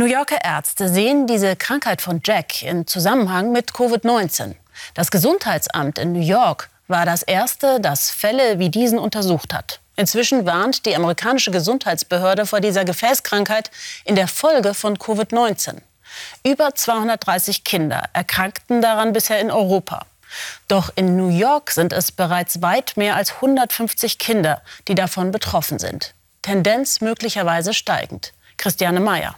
New Yorker Ärzte sehen diese Krankheit von Jack in Zusammenhang mit Covid-19. Das Gesundheitsamt in New York war das erste, das Fälle wie diesen untersucht hat. Inzwischen warnt die amerikanische Gesundheitsbehörde vor dieser Gefäßkrankheit in der Folge von Covid-19. Über 230 Kinder erkrankten daran bisher in Europa. Doch in New York sind es bereits weit mehr als 150 Kinder, die davon betroffen sind. Tendenz möglicherweise steigend. Christiane Meyer.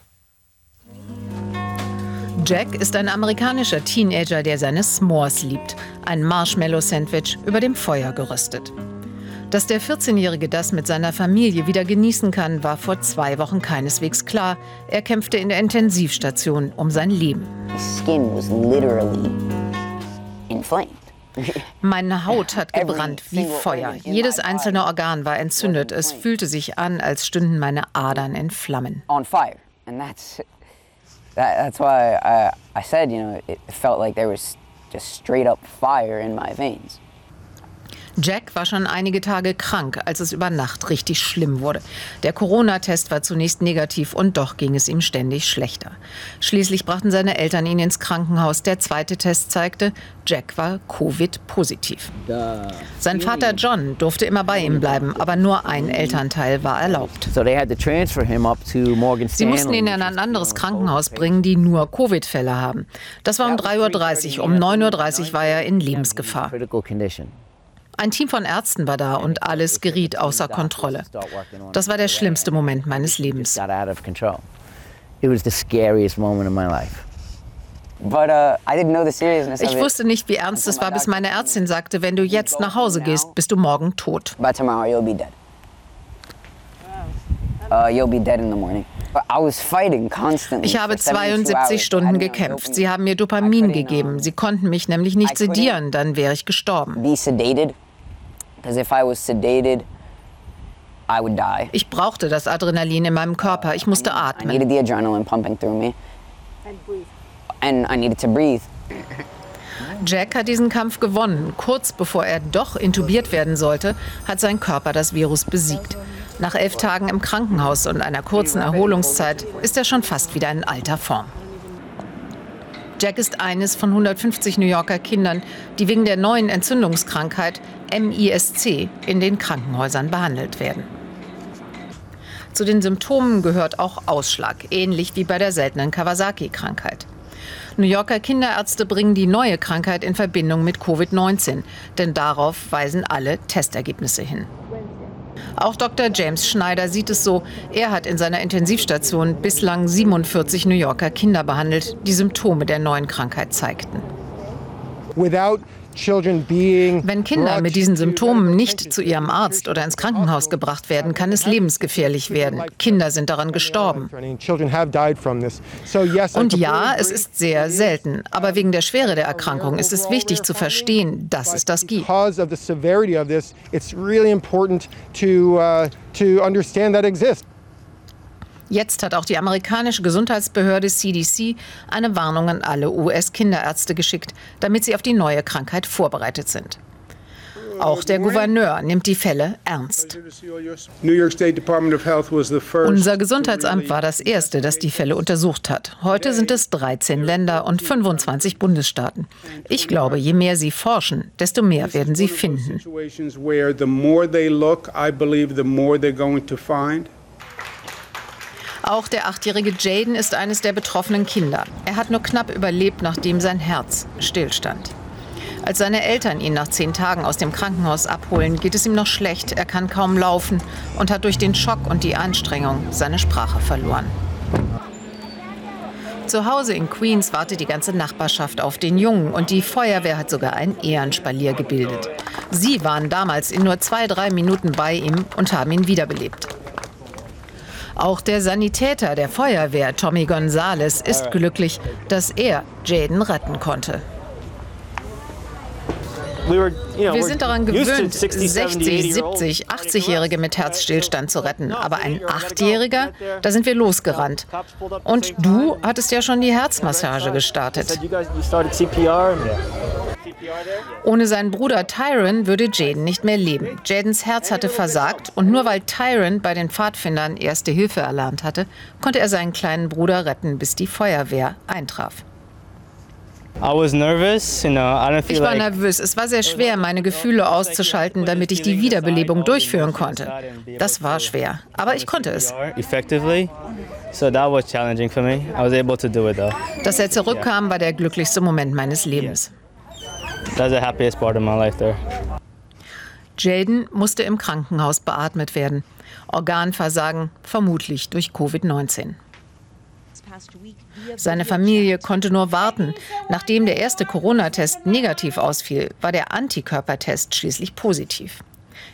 Jack ist ein amerikanischer Teenager, der seine S'mores liebt. Ein Marshmallow-Sandwich über dem Feuer geröstet. Dass der 14-Jährige das mit seiner Familie wieder genießen kann, war vor zwei Wochen keineswegs klar. Er kämpfte in der Intensivstation um sein Leben. Meine Haut hat gebrannt wie Feuer. Jedes einzelne Organ war entzündet. Es fühlte sich an, als stünden meine Adern in Flammen. That's why I, I said, you know, it felt like there was just straight up fire in my veins. Jack war schon einige Tage krank, als es über Nacht richtig schlimm wurde. Der Corona-Test war zunächst negativ und doch ging es ihm ständig schlechter. Schließlich brachten seine Eltern ihn ins Krankenhaus. Der zweite Test zeigte, Jack war Covid-positiv. Sein Vater John durfte immer bei ihm bleiben, aber nur ein Elternteil war erlaubt. Sie mussten ihn in ein anderes Krankenhaus bringen, die nur Covid-Fälle haben. Das war um 3.30 Uhr. Um 9.30 Uhr war er in Lebensgefahr. Ein Team von Ärzten war da und alles geriet außer Kontrolle. Das war der schlimmste Moment meines Lebens. Uh, ich wusste nicht, wie ernst es war, bis meine Ärztin sagte, wenn du jetzt nach Hause gehst, bist du morgen tot. Uh, ich habe 72 Stunden gekämpft. Sie haben mir Dopamin gegeben. Sie konnten mich nämlich nicht sedieren, dann wäre ich gestorben. Ich brauchte das Adrenalin in meinem Körper. Ich musste atmen. Jack hat diesen Kampf gewonnen. Kurz bevor er doch intubiert werden sollte, hat sein Körper das Virus besiegt. Nach elf Tagen im Krankenhaus und einer kurzen Erholungszeit ist er schon fast wieder in alter Form. Jack ist eines von 150 New Yorker Kindern, die wegen der neuen Entzündungskrankheit MISC in den Krankenhäusern behandelt werden. Zu den Symptomen gehört auch Ausschlag, ähnlich wie bei der seltenen Kawasaki-Krankheit. New Yorker Kinderärzte bringen die neue Krankheit in Verbindung mit Covid-19, denn darauf weisen alle Testergebnisse hin. Auch Dr. James Schneider sieht es so. Er hat in seiner Intensivstation bislang 47 New Yorker Kinder behandelt, die Symptome der neuen Krankheit zeigten. Wenn Kinder mit diesen Symptomen nicht zu ihrem Arzt oder ins Krankenhaus gebracht werden, kann es lebensgefährlich werden. Kinder sind daran gestorben. Und ja, es ist sehr selten. Aber wegen der Schwere der Erkrankung ist es wichtig zu verstehen, dass es das gibt. Jetzt hat auch die amerikanische Gesundheitsbehörde CDC eine Warnung an alle US-Kinderärzte geschickt, damit sie auf die neue Krankheit vorbereitet sind. Auch der Gouverneur nimmt die Fälle ernst. Unser Gesundheitsamt war das erste, das die Fälle untersucht hat. Heute sind es 13 Länder und 25 Bundesstaaten. Ich glaube, je mehr sie forschen, desto mehr werden sie finden. Auch der achtjährige Jaden ist eines der betroffenen Kinder. Er hat nur knapp überlebt, nachdem sein Herz stillstand. Als seine Eltern ihn nach zehn Tagen aus dem Krankenhaus abholen, geht es ihm noch schlecht. Er kann kaum laufen und hat durch den Schock und die Anstrengung seine Sprache verloren. Zu Hause in Queens wartet die ganze Nachbarschaft auf den Jungen und die Feuerwehr hat sogar ein Ehrenspalier gebildet. Sie waren damals in nur zwei, drei Minuten bei ihm und haben ihn wiederbelebt. Auch der Sanitäter der Feuerwehr, Tommy Gonzales, ist glücklich, dass er Jaden retten konnte. Wir sind daran gewöhnt, 60, 70, 80-Jährige mit Herzstillstand zu retten. Aber ein Achtjähriger, da sind wir losgerannt. Und du hattest ja schon die Herzmassage gestartet. Ohne seinen Bruder Tyron würde Jaden nicht mehr leben. Jadens Herz hatte versagt und nur weil Tyron bei den Pfadfindern erste Hilfe erlernt hatte, konnte er seinen kleinen Bruder retten, bis die Feuerwehr eintraf. Ich war nervös. Es war sehr schwer, meine Gefühle auszuschalten, damit ich die Wiederbelebung durchführen konnte. Das war schwer, aber ich konnte es. Dass er zurückkam, war der glücklichste Moment meines Lebens. Jaden musste im Krankenhaus beatmet werden. Organversagen, vermutlich durch Covid-19. Seine Familie konnte nur warten. Nachdem der erste Corona-Test negativ ausfiel, war der Antikörpertest schließlich positiv.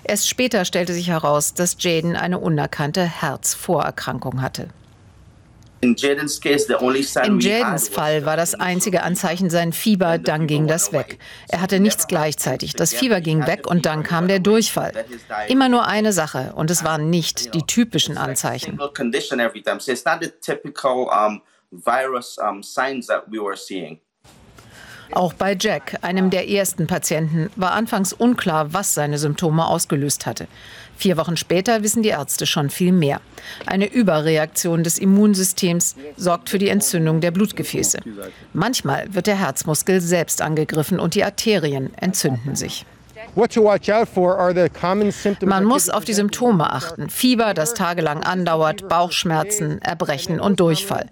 Erst später stellte sich heraus, dass Jaden eine unerkannte Herzvorerkrankung hatte. In Jadens Fall war das einzige Anzeichen sein Fieber, dann ging das weg. Er hatte nichts gleichzeitig. Das Fieber ging weg und dann kam der Durchfall. Immer nur eine Sache und es waren nicht die typischen Anzeichen. Auch bei Jack, einem der ersten Patienten, war anfangs unklar, was seine Symptome ausgelöst hatte. Vier Wochen später wissen die Ärzte schon viel mehr. Eine Überreaktion des Immunsystems sorgt für die Entzündung der Blutgefäße. Manchmal wird der Herzmuskel selbst angegriffen und die Arterien entzünden sich. Man muss auf die Symptome achten. Fieber, das tagelang andauert, Bauchschmerzen, Erbrechen und Durchfall.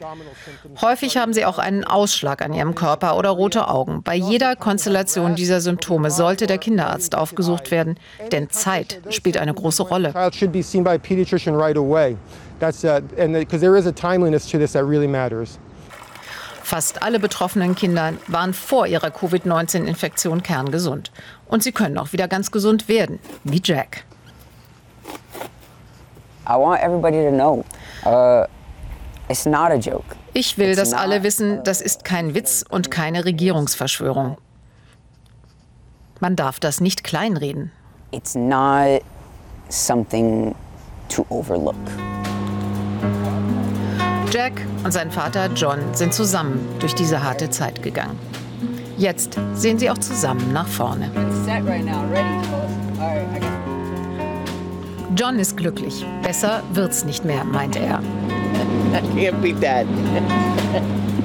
Häufig haben sie auch einen Ausschlag an ihrem Körper oder rote Augen. Bei jeder Konstellation dieser Symptome sollte der Kinderarzt aufgesucht werden, denn Zeit spielt eine große Rolle. That's uh, and because there is a timeliness to this that really matters. Fast alle betroffenen Kinder waren vor ihrer Covid-19-Infektion kerngesund. Und sie können auch wieder ganz gesund werden, wie Jack. Uh, ich will, dass alle wissen, das ist kein Witz und keine Regierungsverschwörung. Man darf das nicht kleinreden. It's not something to overlook. Jack und sein Vater John sind zusammen durch diese harte Zeit gegangen. Jetzt sehen sie auch zusammen nach vorne. John ist glücklich. Besser wird's nicht mehr, meint er.